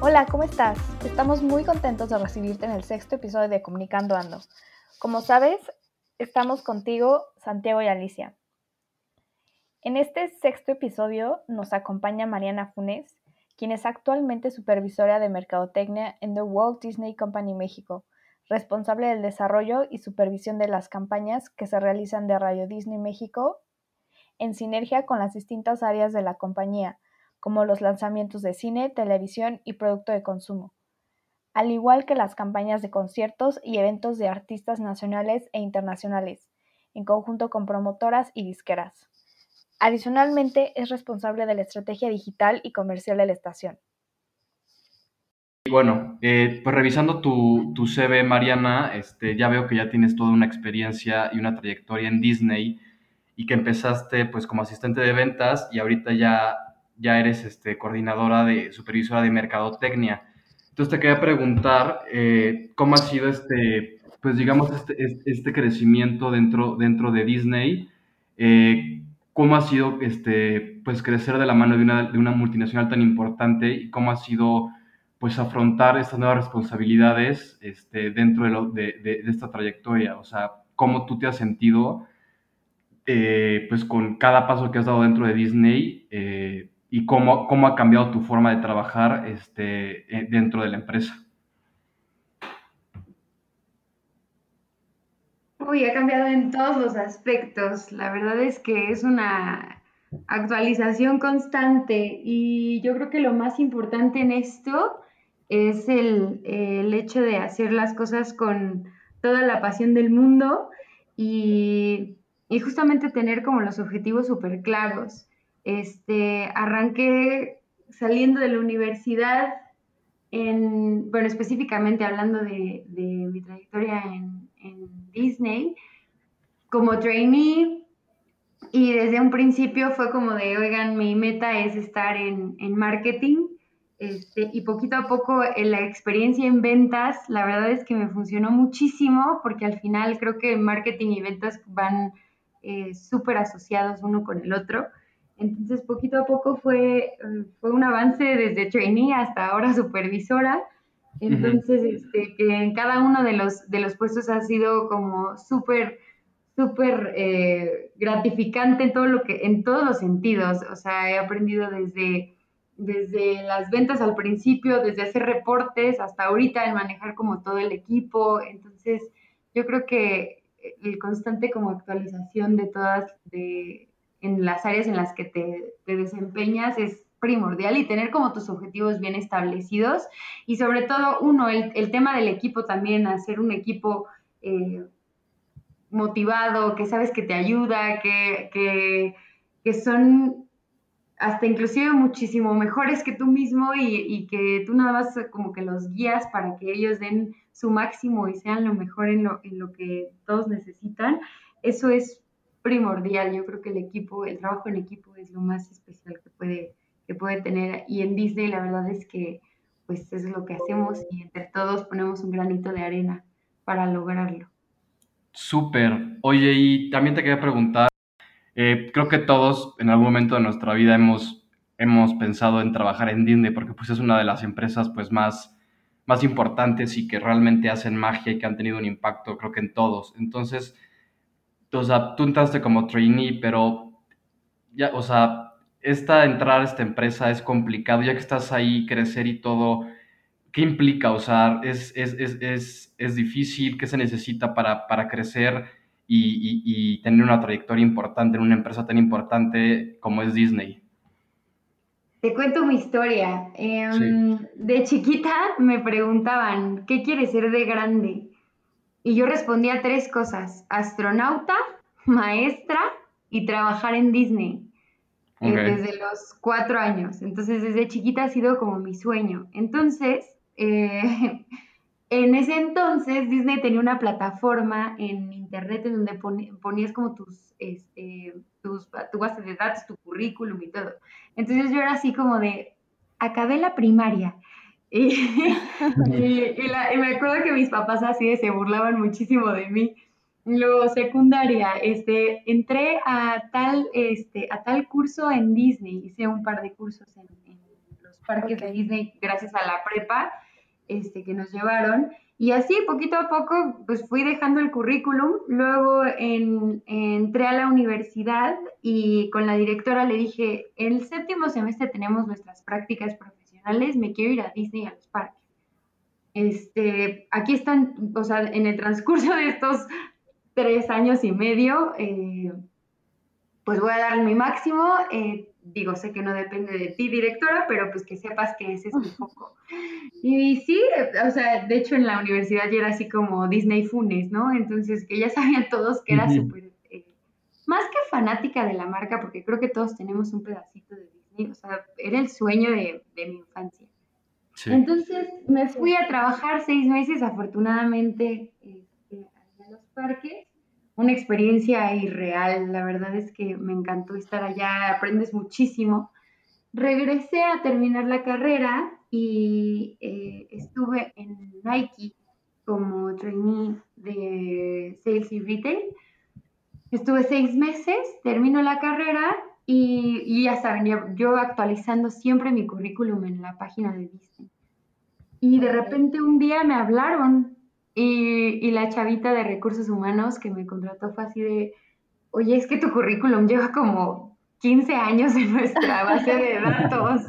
Hola, ¿cómo estás? Estamos muy contentos de recibirte en el sexto episodio de Comunicando Ando. Como sabes, estamos contigo, Santiago y Alicia. En este sexto episodio nos acompaña Mariana Funes, quien es actualmente supervisora de mercadotecnia en The Walt Disney Company México, responsable del desarrollo y supervisión de las campañas que se realizan de Radio Disney México en sinergia con las distintas áreas de la compañía, como los lanzamientos de cine, televisión y producto de consumo, al igual que las campañas de conciertos y eventos de artistas nacionales e internacionales, en conjunto con promotoras y disqueras. Adicionalmente, es responsable de la estrategia digital y comercial de la estación. Bueno, eh, pues revisando tu, tu CV, Mariana, este, ya veo que ya tienes toda una experiencia y una trayectoria en Disney y que empezaste pues como asistente de ventas y ahorita ya, ya eres este, coordinadora de supervisora de mercadotecnia. Entonces te quería preguntar eh, cómo ha sido este, pues digamos, este, este crecimiento dentro, dentro de Disney. Eh, cómo ha sido este, pues, crecer de la mano de una, de una multinacional tan importante y cómo ha sido pues, afrontar estas nuevas responsabilidades este, dentro de, lo, de, de, de, esta trayectoria. O sea, cómo tú te has sentido eh, pues, con cada paso que has dado dentro de Disney eh, y cómo, cómo ha cambiado tu forma de trabajar este, eh, dentro de la empresa. Uy, ha cambiado en todos los aspectos. La verdad es que es una actualización constante y yo creo que lo más importante en esto es el, el hecho de hacer las cosas con toda la pasión del mundo y, y justamente tener como los objetivos súper claros. Este, arranqué saliendo de la universidad en, bueno, específicamente hablando de, de mi trayectoria en, en Disney como trainee y desde un principio fue como de, oigan, mi meta es estar en, en marketing este, y poquito a poco eh, la experiencia en ventas, la verdad es que me funcionó muchísimo porque al final creo que marketing y ventas van eh, súper asociados uno con el otro. Entonces, poquito a poco fue, fue un avance desde trainee hasta ahora supervisora entonces, este, que en cada uno de los, de los puestos ha sido como súper, súper eh, gratificante en todo lo que, en todos los sentidos. O sea, he aprendido desde, desde las ventas al principio, desde hacer reportes hasta ahorita en manejar como todo el equipo. Entonces, yo creo que el constante como actualización de todas, de, en las áreas en las que te, te desempeñas es primordial y tener como tus objetivos bien establecidos y sobre todo uno, el, el tema del equipo también, hacer un equipo eh, motivado, que sabes que te ayuda, que, que, que, son hasta inclusive muchísimo mejores que tú mismo y, y, que tú nada más como que los guías para que ellos den su máximo y sean lo mejor en lo, en lo que todos necesitan. Eso es primordial. Yo creo que el equipo, el trabajo en equipo es lo más especial que puede que puede tener. Y en Disney la verdad es que pues es lo que hacemos y entre todos ponemos un granito de arena para lograrlo. Súper. Oye, y también te quería preguntar, eh, creo que todos en algún momento de nuestra vida hemos, hemos pensado en trabajar en Disney porque pues es una de las empresas pues más, más importantes y que realmente hacen magia y que han tenido un impacto creo que en todos. Entonces, o sea, tú entraste como trainee, pero ya, o sea, esta entrar a esta empresa es complicado, ya que estás ahí, crecer y todo, ¿qué implica? O sea, ¿es, es, es, es, es difícil? ¿Qué se necesita para, para crecer y, y, y, tener una trayectoria importante en una empresa tan importante como es Disney? Te cuento mi historia. Eh, sí. De chiquita me preguntaban, ¿qué quieres ser de grande? Y yo respondía tres cosas, astronauta, maestra y trabajar en Disney. Okay. Eh, desde los cuatro años. Entonces, desde chiquita ha sido como mi sueño. Entonces, eh, en ese entonces, Disney tenía una plataforma en internet en donde ponías como tus, este, tus, tu base de datos, tu currículum y todo. Entonces, yo era así como de, acabé la primaria. Y, y, y, la, y me acuerdo que mis papás así se burlaban muchísimo de mí Luego, secundaria, este, entré a tal, este, a tal curso en Disney, hice un par de cursos en, en los parques de Disney gracias a la prepa este, que nos llevaron. Y así, poquito a poco, pues fui dejando el currículum. Luego entré a la universidad y con la directora le dije, en el séptimo semestre tenemos nuestras prácticas profesionales, me quiero ir a Disney a los parques. Este, aquí están, o sea, en el transcurso de estos tres años y medio, eh, pues voy a dar mi máximo. Eh, digo, sé que no depende de ti, directora, pero pues que sepas que ese es mi foco. Y sí, o sea, de hecho en la universidad ya era así como Disney Funes, ¿no? Entonces, que ya sabían todos que era súper, eh, más que fanática de la marca, porque creo que todos tenemos un pedacito de Disney, o sea, era el sueño de, mi infancia. Entonces me fui a trabajar seis meses, afortunadamente, este, a los parques una experiencia irreal. La verdad es que me encantó estar allá, aprendes muchísimo. Regresé a terminar la carrera y eh, estuve en Nike como trainee de Sales y Retail. Estuve seis meses, termino la carrera y, y ya saben, yo actualizando siempre mi currículum en la página de Disney. Y de repente un día me hablaron y, la chavita de recursos humanos que me contrató fue así de, oye, es que tu currículum lleva como 15 años en nuestra base de datos.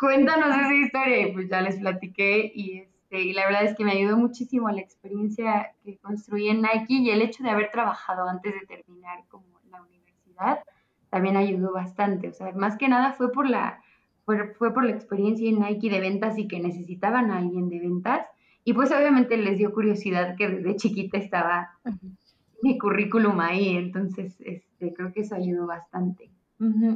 Cuéntanos esa historia. Y pues ya les platiqué y, este, y la verdad es que me ayudó muchísimo la experiencia que construí en Nike y el hecho de haber trabajado antes de terminar como la universidad también ayudó bastante. O sea, más que nada fue por la, fue, fue por la experiencia en Nike de ventas y que necesitaban a alguien de ventas y pues obviamente les dio curiosidad que desde chiquita estaba mi currículum ahí, entonces este, creo que eso ayudó bastante.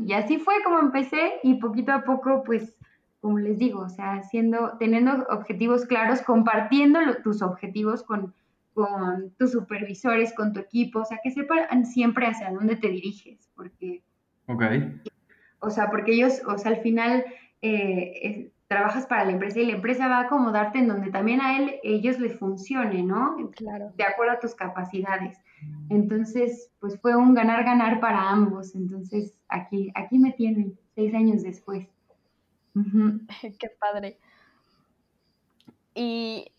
Y así fue como empecé y poquito a poco, pues, como les digo, o sea, haciendo, teniendo objetivos claros, compartiendo tus objetivos con, con tus supervisores, con tu equipo, o sea, que sepan siempre hacia dónde te diriges, porque... Ok. O sea, porque ellos, o sea, al final eh, trabajas para la empresa y la empresa va a acomodarte en donde también a él, ellos les funcione, ¿no? Claro. De acuerdo a tus capacidades. Entonces, pues fue un ganar-ganar para ambos. Entonces, aquí, aquí me tienen, seis años después. Qué padre. Y,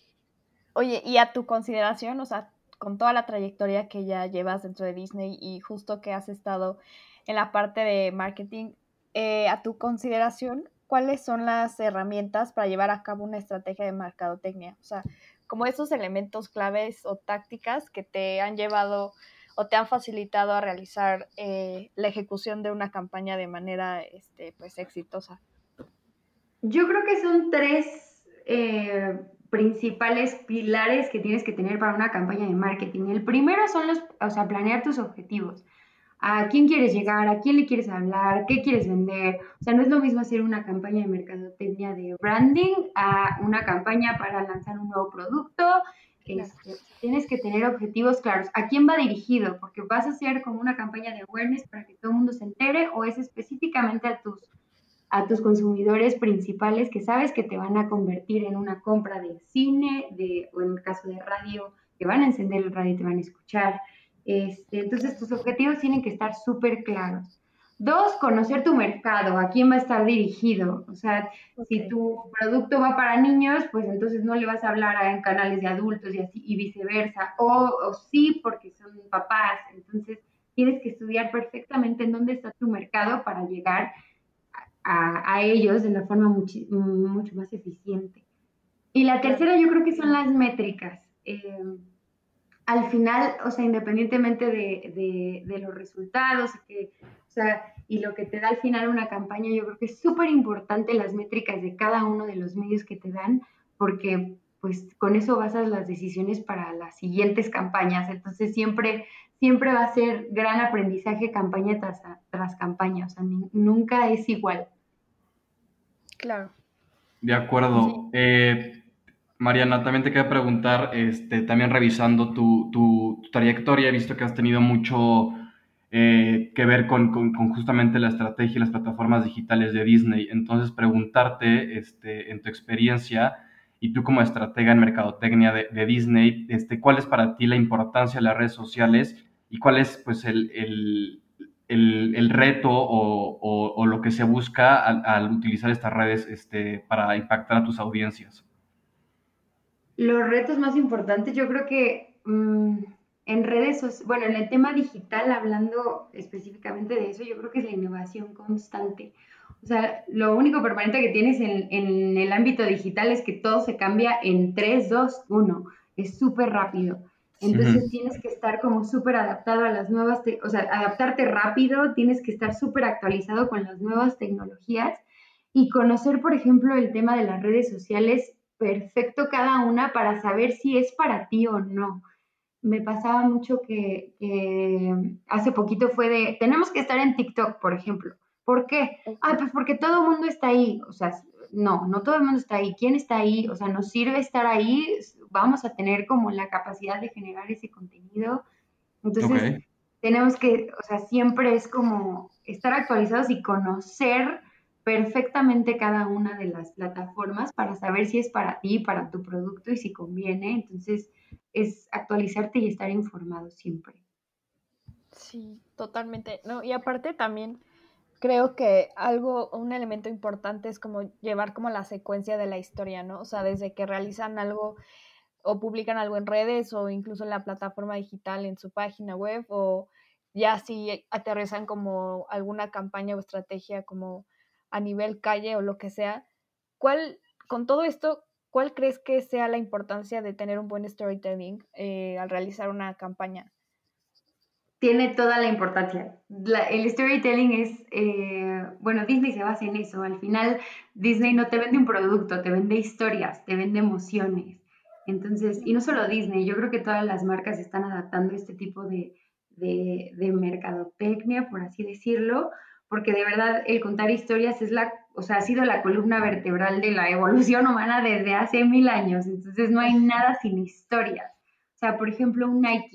oye, y a tu consideración, o sea, con toda la trayectoria que ya llevas dentro de Disney y justo que has estado en la parte de marketing, eh, a tu consideración, cuáles son las herramientas para llevar a cabo una estrategia de mercadotecnia. O sea, como esos elementos claves o tácticas que te han llevado o te han facilitado a realizar eh, la ejecución de una campaña de manera este, pues, exitosa. Yo creo que son tres eh, principales pilares que tienes que tener para una campaña de marketing. El primero son los, o sea, planear tus objetivos a quién quieres llegar, a quién le quieres hablar, qué quieres vender. O sea, no es lo mismo hacer una campaña de mercadotecnia de branding a una campaña para lanzar un nuevo producto. Este, tienes que tener objetivos claros. ¿A quién va dirigido? Porque vas a hacer como una campaña de awareness para que todo el mundo se entere o es específicamente a tus, a tus consumidores principales que sabes que te van a convertir en una compra de cine, de, o en el caso de radio, que van a encender el radio y te van a escuchar. Este, entonces, tus objetivos tienen que estar súper claros. Dos, conocer tu mercado, a quién va a estar dirigido. O sea, si tu producto va para niños, pues entonces no le vas a hablar en canales de adultos y así y viceversa. O, sí, porque son papás. Entonces, tienes que estudiar perfectamente en dónde está tu mercado para llegar a, ellos de una forma mucho, mucho más eficiente. Y la tercera, yo creo que son las métricas. Eh, al final, o sea, independientemente de, los resultados que, o sea, y lo que te da al final una campaña, yo creo que es súper importante las métricas de cada uno de los medios que te dan, porque pues con eso basas las decisiones para las siguientes campañas. Entonces siempre, siempre va a ser gran aprendizaje campaña tras, tras campaña, o sea, nunca es igual. Claro. De acuerdo. Eh, Mariana, también te quería preguntar, este, también revisando tu, trayectoria, he visto que has tenido mucho eh, que ver con, justamente la estrategia y las plataformas digitales de Disney. Entonces, preguntarte, este, en tu experiencia y tú como estratega en mercadotecnia de, Disney, este, ¿cuál es para ti la importancia de las redes sociales y cuál es pues, el, el, reto o, lo que se busca al, utilizar estas redes este, para impactar a tus audiencias? Los retos más importantes, yo creo que mm, en redes, bueno, en el tema digital, hablando específicamente de eso, yo creo que es la innovación constante. O sea, lo único permanente que tienes en, en el ámbito digital es que todo se cambia en 3, 2, 1. Es súper rápido. Entonces tienes que estar como súper adaptado a las nuevas, o sea, adaptarte rápido, tienes que estar súper actualizado con las nuevas tecnologías y conocer, por ejemplo, el tema de las redes sociales perfecto cada una para saber si es para ti o no. Me pasaba mucho que, hace poquito fue de, tenemos que estar en TikTok, por ejemplo. ¿Por qué? Ah, pues porque todo el mundo está ahí. O sea, no, no todo el mundo está ahí. ¿Quién está ahí? O sea, nos sirve estar ahí, vamos a tener como la capacidad de generar ese contenido. Entonces, tenemos que, o sea, siempre es como estar actualizados y conocer perfectamente cada una de las plataformas para saber si es para ti, para tu producto y si conviene. Entonces, es actualizarte y estar informado siempre. Sí, totalmente. No, y aparte también creo que algo, un elemento importante es como llevar como la secuencia de la historia, ¿no? O sea, desde que realizan algo o publican algo en redes o incluso en la plataforma digital en su página web o ya si aterrizan como alguna campaña o estrategia como a nivel calle o lo que sea. ¿Cuál, con todo esto, cuál crees que sea la importancia de tener un buen storytelling eh, al realizar una campaña? Tiene toda la importancia. el storytelling es, eh, bueno, Disney se basa en eso. Al final, Disney no te vende un producto, te vende historias, te vende emociones. Entonces, y no solo Disney, yo creo que todas las marcas están adaptando este tipo de, de, de mercadotecnia, por así decirlo, porque de verdad el contar historias es la, o sea, ha sido la columna vertebral de la evolución humana desde hace mil años. Entonces, no hay nada sin historias. O sea, por ejemplo, un Nike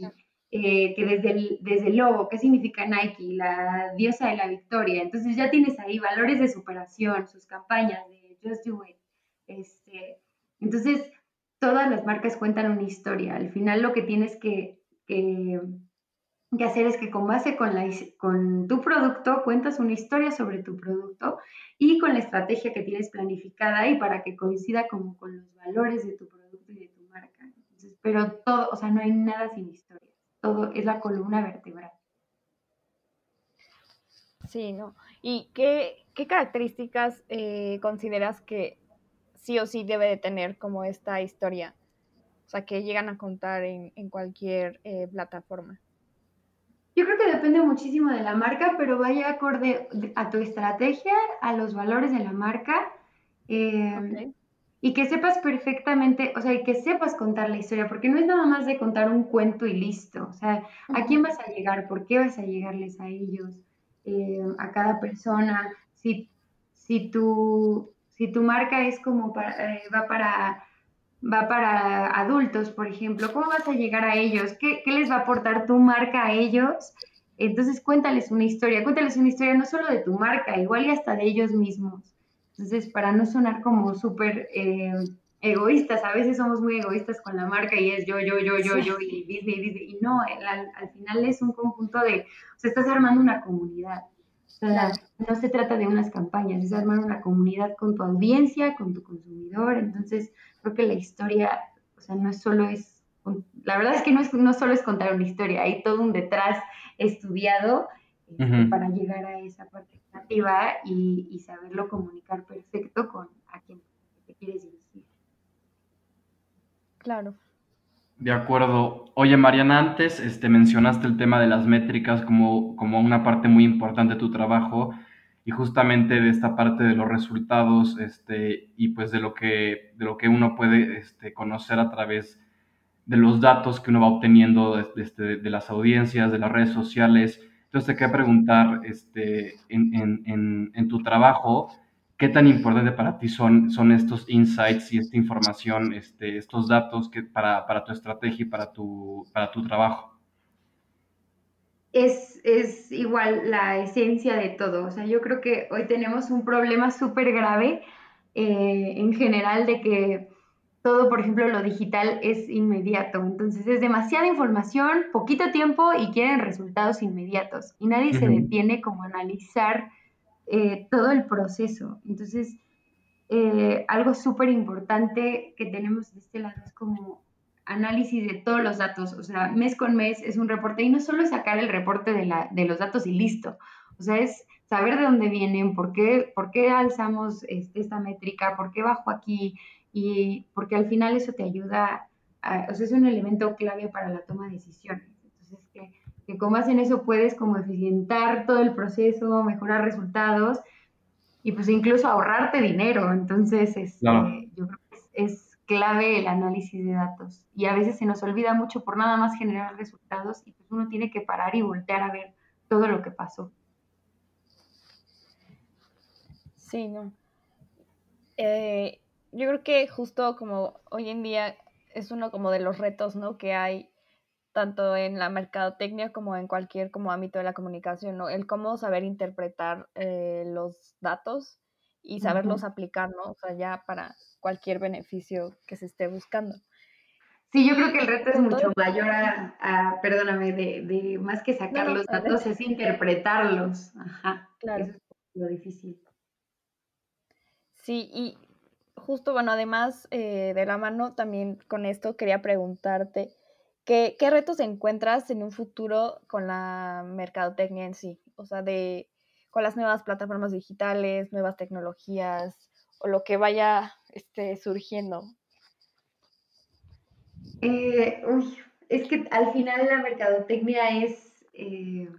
eh, que desde el, desde el logo, ¿qué significa Nike? La diosa de la victoria. Entonces ya tienes ahí valores de superación, sus campañas de Just Do It. Este, entonces, todas las marcas cuentan una historia. Al final lo que tienes que, que, que hacer es que con base con, la, con tu producto cuentas una historia sobre tu producto y con la estrategia que tienes planificada y para que coincida como con los valores de tu producto y de tu marca. Entonces, pero todo, o sea, no hay nada sin historia todo es la columna vertebral. Sí, ¿no? ¿Y qué, características eh, consideras que sí o sí debe de tener como esta historia? O sea, que llegan a contar en, cualquier eh, plataforma. Yo creo que depende muchísimo de la marca, pero vaya acorde a tu estrategia, a los valores de la marca. Eh, y que sepas perfectamente, o sea, y que sepas contar la historia, porque no es nada más de contar un cuento y listo, o sea, ¿a quién vas a llegar? ¿Por qué vas a llegarles a ellos? Eh, a cada persona, si, si, tu, si tu marca es como para, eh, va para va para adultos, por ejemplo, ¿cómo vas a llegar a ellos? ¿Qué, ¿Qué, les va a aportar tu marca a ellos? Entonces cuéntales una historia, cuéntales una historia no solo de tu marca, igual y hasta de ellos mismos. Entonces, para no sonar como súper eh, egoístas, a veces somos muy egoístas con la marca y es yo, yo, yo, yo, yo, y Disney, Disney, y no, al, final es un conjunto de, o sea, estás armando una comunidad. O sea, no se trata de unas campañas, es armar una comunidad con tu audiencia, con tu consumidor. Entonces, creo que la historia, o sea, no es solo es, la verdad es que no, es, no solo es contar una historia, hay todo un detrás estudiado este, para llegar a esa parte creativa y, saberlo comunicar perfecto con a quien te quieres dirigir. Claro. De acuerdo. Oye, Mariana, antes este, mencionaste el tema de las métricas como, como una parte muy importante de tu trabajo y justamente de esta parte de los resultados este, y pues de lo que, de lo que uno puede este, conocer a través de los datos que uno va obteniendo de, este, de las audiencias, de las redes sociales. Entonces te quería preguntar, este, en, tu trabajo, ¿qué tan importante para ti son, son estos insights y esta información, este, estos datos que, para, tu estrategia y para tu, para tu trabajo? Es, es, igual la esencia de todo. O sea, yo creo que hoy tenemos un problema súper grave eh, en general de que todo, por ejemplo, lo digital es inmediato. Entonces es demasiada información, poquito tiempo y quieren resultados inmediatos. Y nadie se detiene como a analizar eh, todo el proceso. Entonces, eh, algo súper importante que tenemos de este lado es como análisis de todos los datos. O sea, mes con mes es un reporte y no solo sacar el reporte de, la, de los datos y listo. O sea, es saber de dónde vienen, por qué, por qué alzamos este, esta métrica, por qué bajo aquí, y porque al final eso te ayuda, o sea, es un elemento clave para la toma de decisiones. Entonces, que, que con base en eso puedes como eficientar todo el proceso, mejorar resultados y pues incluso ahorrarte dinero. Entonces, este, yo creo que es, es, clave el análisis de datos. Y a veces se nos olvida mucho por nada más generar resultados y pues uno tiene que parar y voltear a ver todo lo que pasó. Sí, no. Eh, yo creo que justo como hoy en día es uno como de los retos, ¿no? Que hay tanto en la mercadotecnia como en cualquier como ámbito de la comunicación, ¿no? El cómo saber interpretar eh, los datos y saberlos aplicar, ¿no? O sea, ya para cualquier beneficio que se esté buscando. Sí, yo creo que el reto es mucho mayor a, perdóname, de, de, más que sacar los datos, es interpretarlos. Ajá. Claro. Eso es lo difícil. Sí, y justo, bueno, además eh, de la mano también con esto quería preguntarte, ¿qué, ¿qué, retos encuentras en un futuro con la mercadotecnia en sí? O sea, de, con las nuevas plataformas digitales, nuevas tecnologías o lo que vaya este, surgiendo. Eh, es que al final la mercadotecnia es, eh,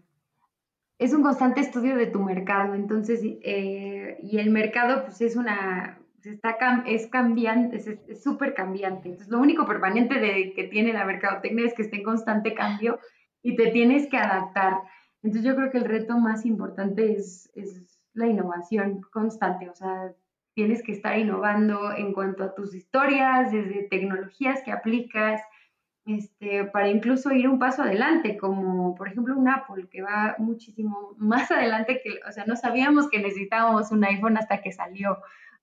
es un constante estudio de tu mercado, entonces, y el mercado pues es una, está, es cambiante, es súper cambiante. Entonces, lo único permanente de, que tiene la mercadotecnia es que esté en constante cambio y te tienes que adaptar. Entonces, yo creo que el reto más importante es, es la innovación constante, o sea, tienes que estar innovando en cuanto a tus historias, desde tecnologías que aplicas, este, para incluso ir un paso adelante, como por ejemplo un Apple que va muchísimo más adelante que, o sea, no sabíamos que necesitábamos un iPhone hasta que salió.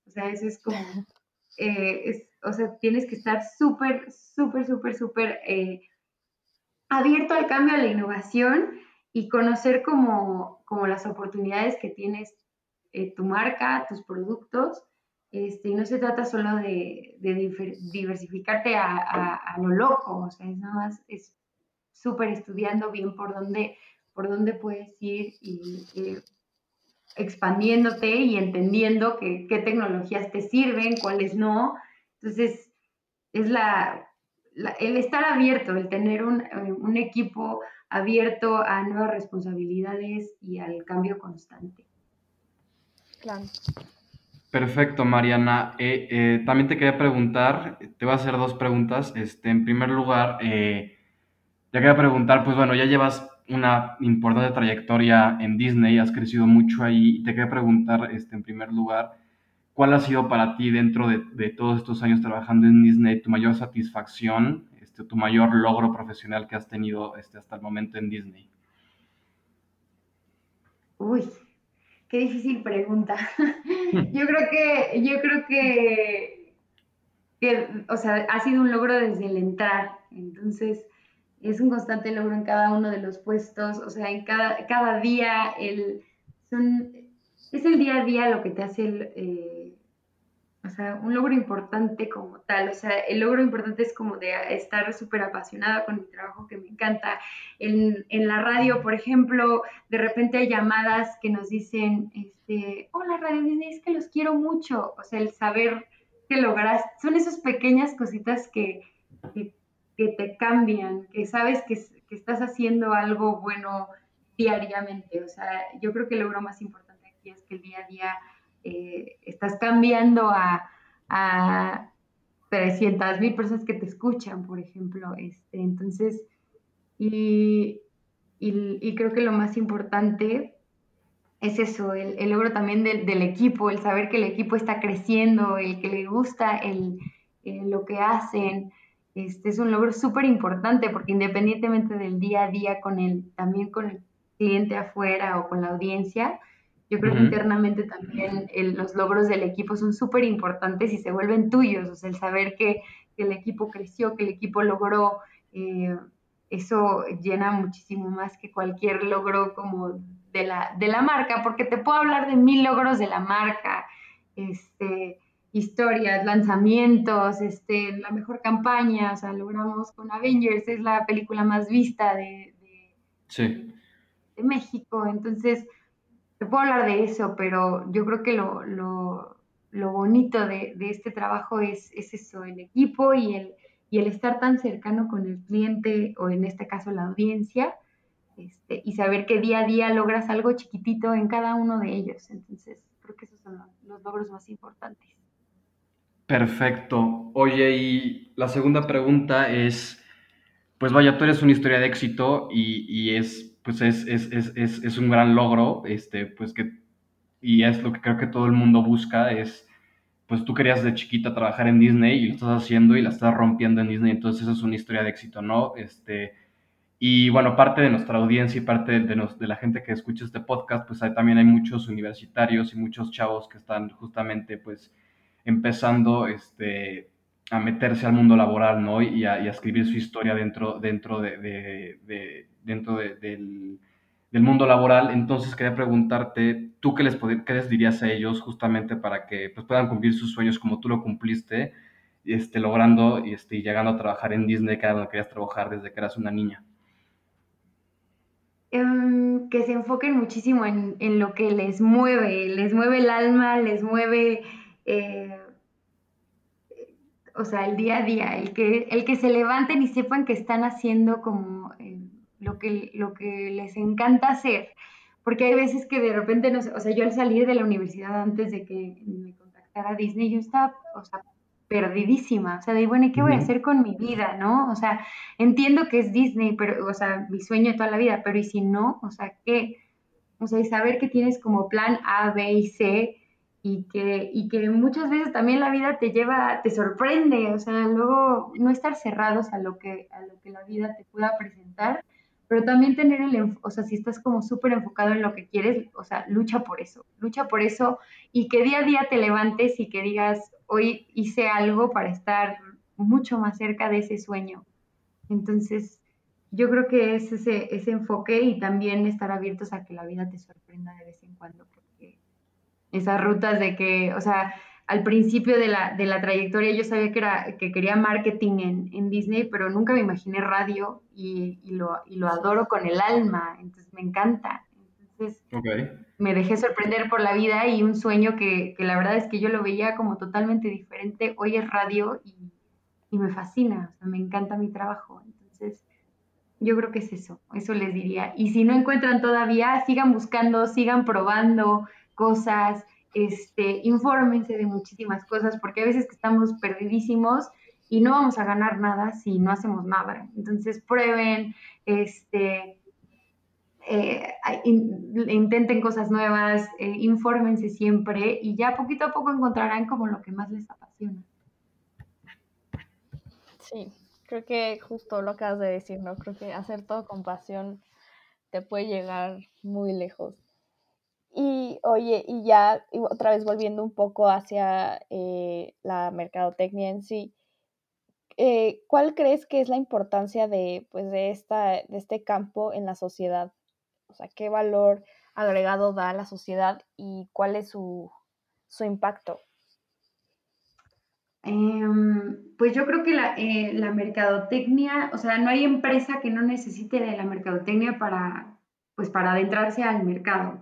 O sea, eso es como, eh, o sea, tienes que estar súper, súper, súper, súper eh, abierto al cambio, a la innovación y conocer como, como las oportunidades que tienes eh, tu marca, tus productos. Este, y no se trata solo de, diversificarte a, lo loco, o sea, es nada más, es súper estudiando bien por dónde, por dónde puedes ir y expandiéndote y entendiendo qué tecnologías te sirven, cuáles no. Entonces, es la, el estar abierto, el tener un, un, equipo abierto a nuevas responsabilidades y al cambio constante. Claro. Perfecto, Mariana. Eh, eh, también te quería preguntar, te voy a hacer dos preguntas. Este, en primer lugar, eh, te quería preguntar, pues bueno, ya llevas una importante trayectoria en Disney, has crecido mucho ahí. Te quería preguntar, este, en primer lugar, ¿cuál ha sido para ti dentro de, todos estos años trabajando en Disney tu mayor satisfacción, este, tu mayor logro profesional que has tenido este, hasta el momento en Disney? Uy, qué difícil pregunta. yo creo que, yo creo que, que, o sea, ha sido un logro desde el entrar. Entonces, es un constante logro en cada uno de los puestos, o sea, en cada, cada día, el, es el día a día lo que te hace el, eh, o sea, un logro importante como tal, o sea, el logro importante es como de estar súper apasionada con mi trabajo que me encanta. En, en, la radio, por ejemplo, de repente hay llamadas que nos dicen, este, hola Radio Disney, es que los quiero mucho, o sea, el saber que logras, son esas pequeñas cositas que, que te cambian, que sabes que, estás haciendo algo bueno diariamente. O sea, yo creo que el logro más importante aquí es que el día a día eh, estás cambiando a, a 300 mil personas que te escuchan, por ejemplo. Este, entonces, y, creo que lo más importante es eso, el, logro también del, equipo, el saber que el equipo está creciendo, el que le gusta el, lo que hacen. Este es un logro súper importante porque independientemente del día a día con el, también con el cliente afuera o con la audiencia, Yo creo que internamente también los logros del equipo son súper importantes y se vuelven tuyos, o sea, el saber que, el equipo creció, que el equipo logró, eh, eso llena muchísimo más que cualquier logro como de la, de la marca, porque te puedo hablar de mil logros de la marca, este, historias, lanzamientos, este, la mejor campaña, o sea, logramos con Avengers, es la película más vista de, de, de México, entonces te puedo hablar de eso, pero yo creo que lo, lo, lo bonito de, de, este trabajo es, es, eso, el equipo y el, y el estar tan cercano con el cliente o en este caso la audiencia. Este, y saber que día a día logras algo chiquitito en cada uno de ellos. Entonces, creo que esos son los logros más importantes. Perfecto. Oye, y la segunda pregunta es, pues vaya, tú eres una historia de éxito y, y es, pues es, es, es, es, un gran logro, este, pues que, y es lo que creo que todo el mundo busca, es, pues tú querías de chiquita trabajar en Disney y lo estás haciendo y la estás rompiendo en Disney, entonces eso es una historia de éxito, ¿no? Este, y bueno, parte de nuestra audiencia y parte de, de, la gente que escucha este podcast, pues hay, también hay muchos universitarios y muchos chavos que están justamente pues empezando este, a meterse al mundo laboral, ¿no? Y a, escribir su historia dentro, dentro, de, dentro del, del, mundo laboral. Entonces quería preguntarte, ¿tú qué les, qué les dirías a ellos justamente para que pues, puedan cumplir sus sueños como tú lo cumpliste, este, logrando este, y llegando a trabajar en Disney, que era donde querías trabajar desde que eras una niña? Em, que se enfoquen muchísimo en, en, lo que les mueve, les mueve el alma, les mueve eh, o sea, el día a día, el que, el que se levanten y sepan que están haciendo como eh, lo, que, lo que les encanta hacer. Porque hay veces que de repente, no sé, o sea, yo al salir de la universidad antes de que me contactara Disney, yo estaba, o sea, perdidísima, o sea, de, bueno, ¿y qué voy a hacer con mi vida, no? O sea, entiendo que es Disney, pero, o sea, mi sueño de toda la vida, pero ¿y si no? O sea, ¿qué? O sea, y saber que tienes como plan A, B y C, y que, y que muchas veces también la vida te lleva, te sorprende, o sea, luego no estar cerrados a lo que, a lo que la vida te pueda presentar, pero también tener el, o sea, si estás como súper enfocado en lo que quieres, o sea, lucha por eso, lucha por eso y que día a día te levantes y que digas, hoy hice algo para estar mucho más cerca de ese sueño. Entonces, yo creo que es ese, ese enfoque y también estar abiertos a que la vida te sorprenda de vez en cuando esas rutas de que, o sea, al principio de la, de la trayectoria yo sabía que, era, que quería marketing en, en Disney, pero nunca me imaginé radio y, y, lo, y, lo, adoro con el alma, entonces me encanta. Entonces me dejé sorprender por la vida y un sueño que, que, la verdad es que yo lo veía como totalmente diferente. Hoy es radio y, y me fascina, o sea, me encanta mi trabajo. Entonces yo creo que es eso, eso les diría. Y si no encuentran todavía, sigan buscando, sigan probando, cosas, este, infórmense de muchísimas cosas, porque a veces que estamos perdidísimos y no vamos a ganar nada si no hacemos nada. Entonces prueben, este, eh, intenten cosas nuevas, eh, infórmense siempre y ya poquito a poco encontrarán como lo que más les apasiona. Sí, creo que justo lo has de decir, ¿no? Creo que hacer todo con pasión te puede llegar muy lejos. Y oye, y ya otra vez volviendo un poco hacia eh, la mercadotecnia en sí, eh, ¿cuál crees que es la importancia de, pues, de, esta, de este campo en la sociedad? O sea, ¿qué valor agregado da a la sociedad y cuál es su, su impacto? Em, pues yo creo que la, eh, la, mercadotecnia, o sea, no hay empresa que no necesite de la mercadotecnia para, pues, para adentrarse al mercado.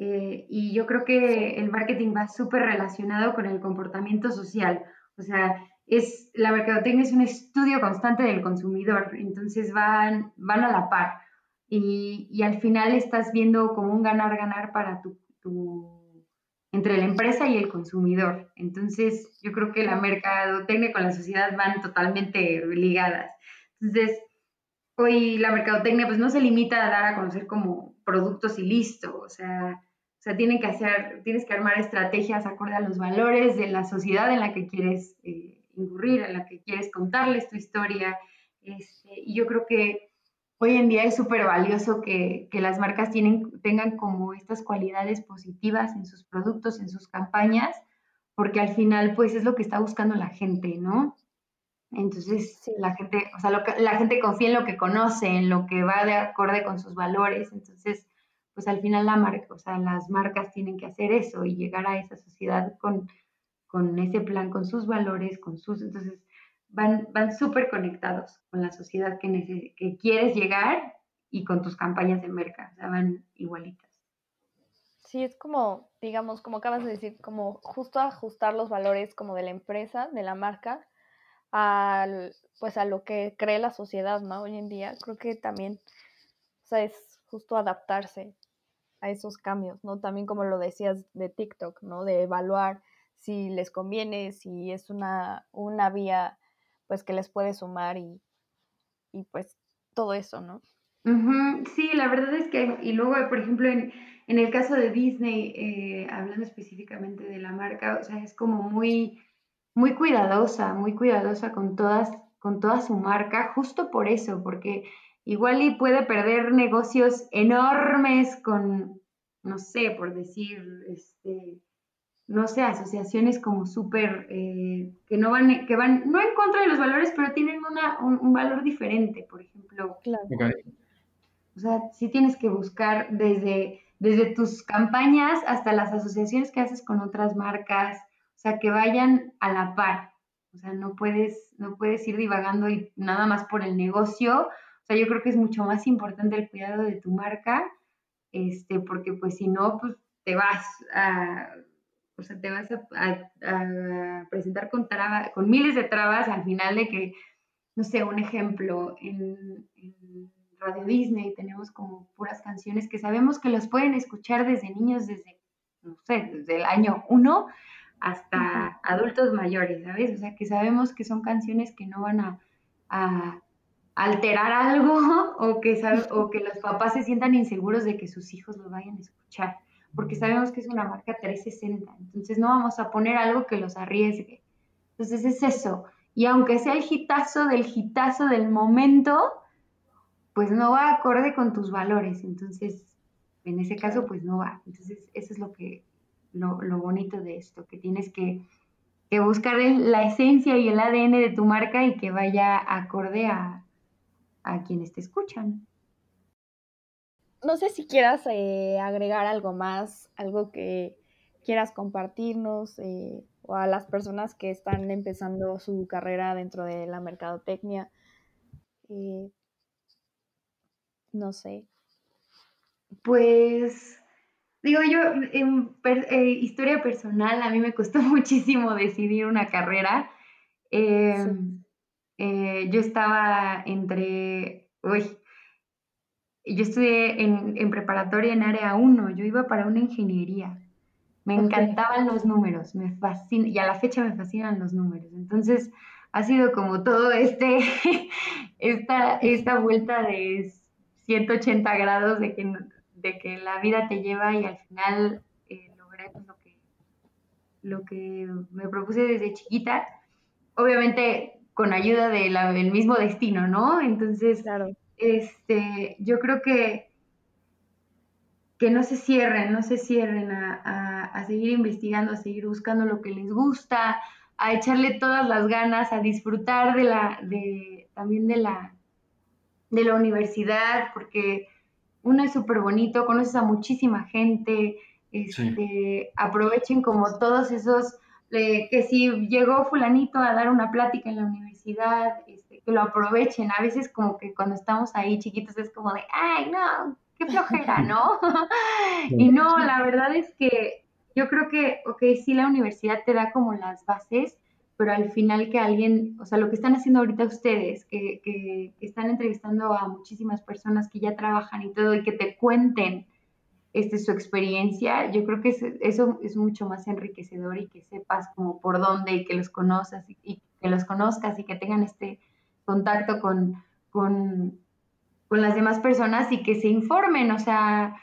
Eh, y yo creo que el marketing va súper relacionado con el comportamiento social. O sea, es, la mercadotecnia es un estudio constante del consumidor, entonces van, van a la par. Y, y al final estás viendo como un ganar-ganar para tu, tu, entre la empresa y el consumidor. Entonces, yo creo que la mercadotecnia con la sociedad van totalmente ligadas. Entonces, hoy la mercadotecnia pues no se limita a dar a conocer como productos y listo, o sea, o sea, tienen que hacer, tienes que armar estrategias acorde a los valores de la sociedad en la que quieres eh, incurrir, en la que quieres contarles tu historia. Este, y yo creo que hoy en día es súper valioso que, las marcas tienen, tengan como estas cualidades positivas en sus productos, en sus campañas, porque al final pues es lo que está buscando la gente, ¿no? Entonces la gente, o sea, la gente confía en lo que conoce, en lo que va de acorde con sus valores, entonces pues al final la marca, o sea, las marcas tienen que hacer eso y llegar a esa sociedad con, con ese plan, con sus valores, con sus, entonces van, van súper conectados con la sociedad que, que quieres llegar y con tus campañas de merca, o sea, van igualitas. Sí, es como, digamos, como acabas de decir, como justo ajustar los valores como de la empresa, de la marca, al, pues a lo que cree la sociedad, ¿no? Hoy en día creo que también, o sea, es justo adaptarse a esos cambios, ¿no? También como lo decías de TikTok, ¿no? De evaluar si les conviene, si es una, una vía pues que les puede sumar y, y pues todo eso, ¿no? Sí, la verdad es que, y luego, por ejemplo, en, en el caso de Disney, eh, hablando específicamente de la marca, o sea, es como muy, muy cuidadosa, muy cuidadosa con todas, con toda su marca, justo por eso, porque igual y puede perder negocios enormes con, no sé, por decir, este, no sé, asociaciones como súper, eh, que no van, que van, no en contra de los valores, pero tienen una, un, valor diferente, por ejemplo. Claro. O sea, sí tienes que buscar desde, desde tus campañas hasta las asociaciones que haces con otras marcas, o sea, que vayan a la par. O sea, no puedes, no puedes ir divagando y nada más por el negocio. O sea, yo creo que es mucho más importante el cuidado de tu marca, este, porque pues si no, pues te vas a o sea, te vas a, presentar con, con miles de trabas al final de que, no sé, un ejemplo, en, Radio Disney tenemos como puras canciones que sabemos que los pueden escuchar desde niños, desde, no sé, desde el año uno hasta adultos mayores, ¿sabes? O sea, que sabemos que son canciones que no van a, a alterar algo o que, o que los papás se sientan inseguros de que sus hijos lo vayan a escuchar porque sabemos que es una marca 360, entonces no vamos a poner algo que los arriesgue. Entonces es eso. Y aunque sea el hitazo del hitazo del momento, pues no va acorde con tus valores. Entonces, en ese caso, pues no va. Entonces, eso es lo que, lo, bonito de esto, que tienes que, que buscar la esencia y el ADN de tu marca y que vaya acorde a, a quienes te escuchan no sé si quieras eh, agregar algo más, algo que quieras compartirnos eh, o a las personas que están empezando su carrera dentro de la mercadotecnia. Eh, no sé. Pues digo yo, en historia personal, a mí me costó muchísimo decidir una carrera. Em, yo estaba entre, uy, yo estudié en, preparatoria en área 1, yo iba para una ingeniería. Me encantaban los números, me fascina, y a la fecha me fascinan los números. Entonces, ha sido como todo este, esta, esta vuelta de 180 grados de que, de que la vida te lleva y al final eh, logré pues, lo que, lo que me propuse desde chiquita. Obviamente con ayuda de del mismo destino, ¿no? Entonces, claro este, yo creo que, que no se cierren, no se cierren a, seguir investigando, a seguir buscando lo que les gusta, a echarle todas las ganas, a disfrutar de la, de, también de la, de la universidad, porque uno es súper bonito, conoces a muchísima gente, este, aprovechen como todos esos, eh, que si llegó fulanito a dar una plática en la universidad, que lo aprovechen. A veces como que cuando estamos ahí chiquitos es como de, ay, no, qué flojera, ¿no? y no, la verdad es que yo creo que, ok, sí, la universidad te da como las bases, pero al final que alguien, o sea, lo que están haciendo ahorita ustedes, que, que, están entrevistando a muchísimas personas que ya trabajan y todo, y que te cuenten este, su experiencia, yo creo que eso es mucho más enriquecedor y que sepas como por dónde y que los conozcas y que los conozcas y que tengan este contacto con, con, las demás personas y que se informen, o sea,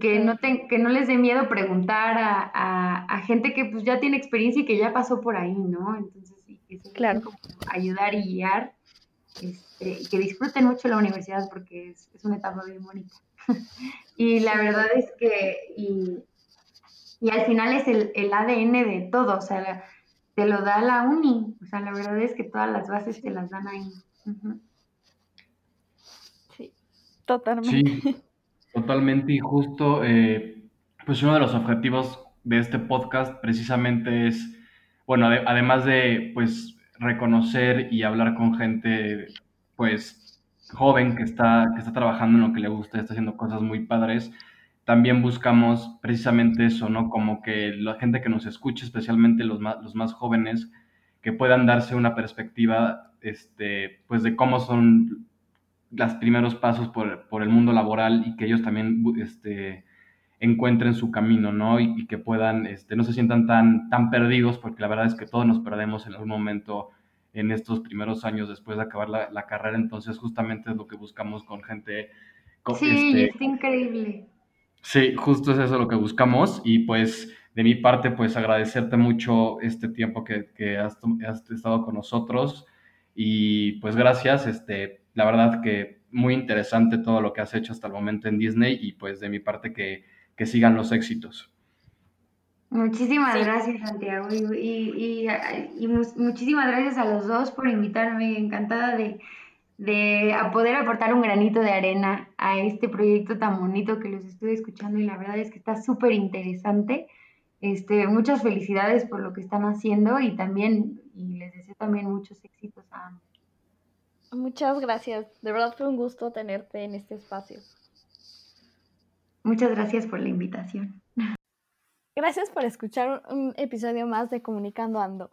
que no, que no les dé miedo preguntar a, gente que pues ya tiene experiencia y que ya pasó por ahí, ¿no? Entonces, sí, que se claro. ayudar y guiar, este, y que disfruten mucho la universidad porque es, es una etapa bien bonita. y la verdad es que, y, y al final es el, el, ADN de todo, o sea, te lo da la uni, o sea, la verdad es que todas las bases te las dan ahí. Sí, totalmente. Sí, totalmente, y justo, eh, pues uno de los objetivos de este podcast precisamente es, bueno, además de, pues, reconocer y hablar con gente, pues, joven que está, que está trabajando en lo que le gusta, está haciendo cosas muy padres, también buscamos precisamente eso, ¿no? Como que la gente que nos escuche, especialmente los más, los más jóvenes, que puedan darse una perspectiva, este, pues de cómo son los primeros pasos por, por el mundo laboral y que ellos también, este, encuentren su camino, ¿no? Y, que puedan, este, no se sientan tan, tan perdidos, porque la verdad es que todos nos perdemos en algún momento en estos primeros años después de acabar la, carrera, entonces justamente es lo que buscamos con gente. sí, este, es increíble. Sí, justo es eso lo que buscamos y pues de mi parte pues agradecerte mucho este tiempo que, que has, has, estado con nosotros y pues gracias, este, la verdad que muy interesante todo lo que has hecho hasta el momento en Disney y pues de mi parte que, que sigan los éxitos. Muchísimas gracias, Santiago, y, muchísimas gracias a los dos por invitarme. Encantada de, poder aportar un granito de arena a este proyecto tan bonito que los estoy escuchando y la verdad es que está súper interesante. Este, muchas felicidades por lo que están haciendo y también, y les deseo también muchos éxitos a ambos. Muchas gracias, de verdad fue un gusto tenerte en este espacio. Muchas gracias por la invitación. Gracias por escuchar un episodio más de Comunicando Ando.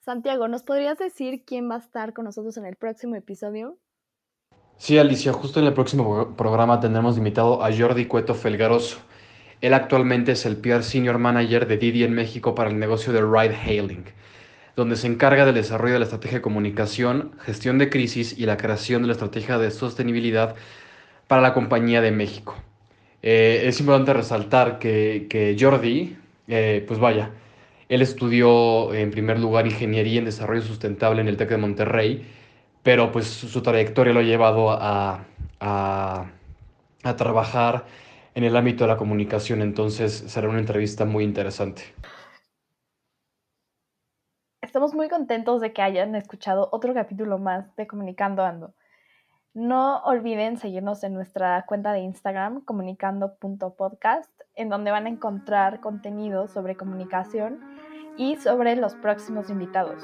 Santiago, ¿nos podrías decir quién va a estar con nosotros en el próximo episodio? Sí, Alicia, justo en el próximo programa tendremos invitado a Jordi Cueto Felgaroso. Él actualmente es el PR Senior Manager de Didi en México para el negocio de Ride Hailing, donde se encarga del desarrollo de la estrategia de comunicación, gestión de crisis y la creación de la estrategia de sostenibilidad para la compañía de México. Eh, es importante resaltar que, Jordi, eh, pues vaya, él estudió en primer lugar ingeniería en desarrollo sustentable en el TEC de Monterrey, pero pues su, trayectoria lo ha llevado a, a, trabajar en el ámbito de la comunicación, entonces será una entrevista muy interesante. Estamos muy contentos de que hayan escuchado otro capítulo más de Comunicando Ando. No olviden seguirnos en nuestra cuenta de Instagram, comunicando.podcast, en donde van a encontrar contenido sobre comunicación y sobre los próximos invitados.